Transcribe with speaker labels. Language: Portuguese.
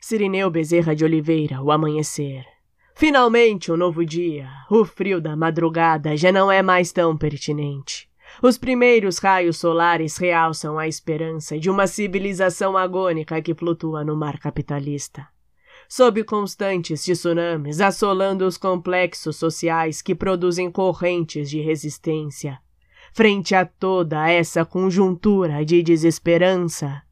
Speaker 1: Sirineu Bezerra de Oliveira, o amanhecer. Finalmente um novo dia. O frio da madrugada já não é mais tão pertinente. Os primeiros raios solares realçam a esperança de uma civilização agônica que flutua no mar capitalista. Sob constantes tsunamis assolando os complexos sociais que produzem correntes de resistência. Frente a toda essa conjuntura de desesperança,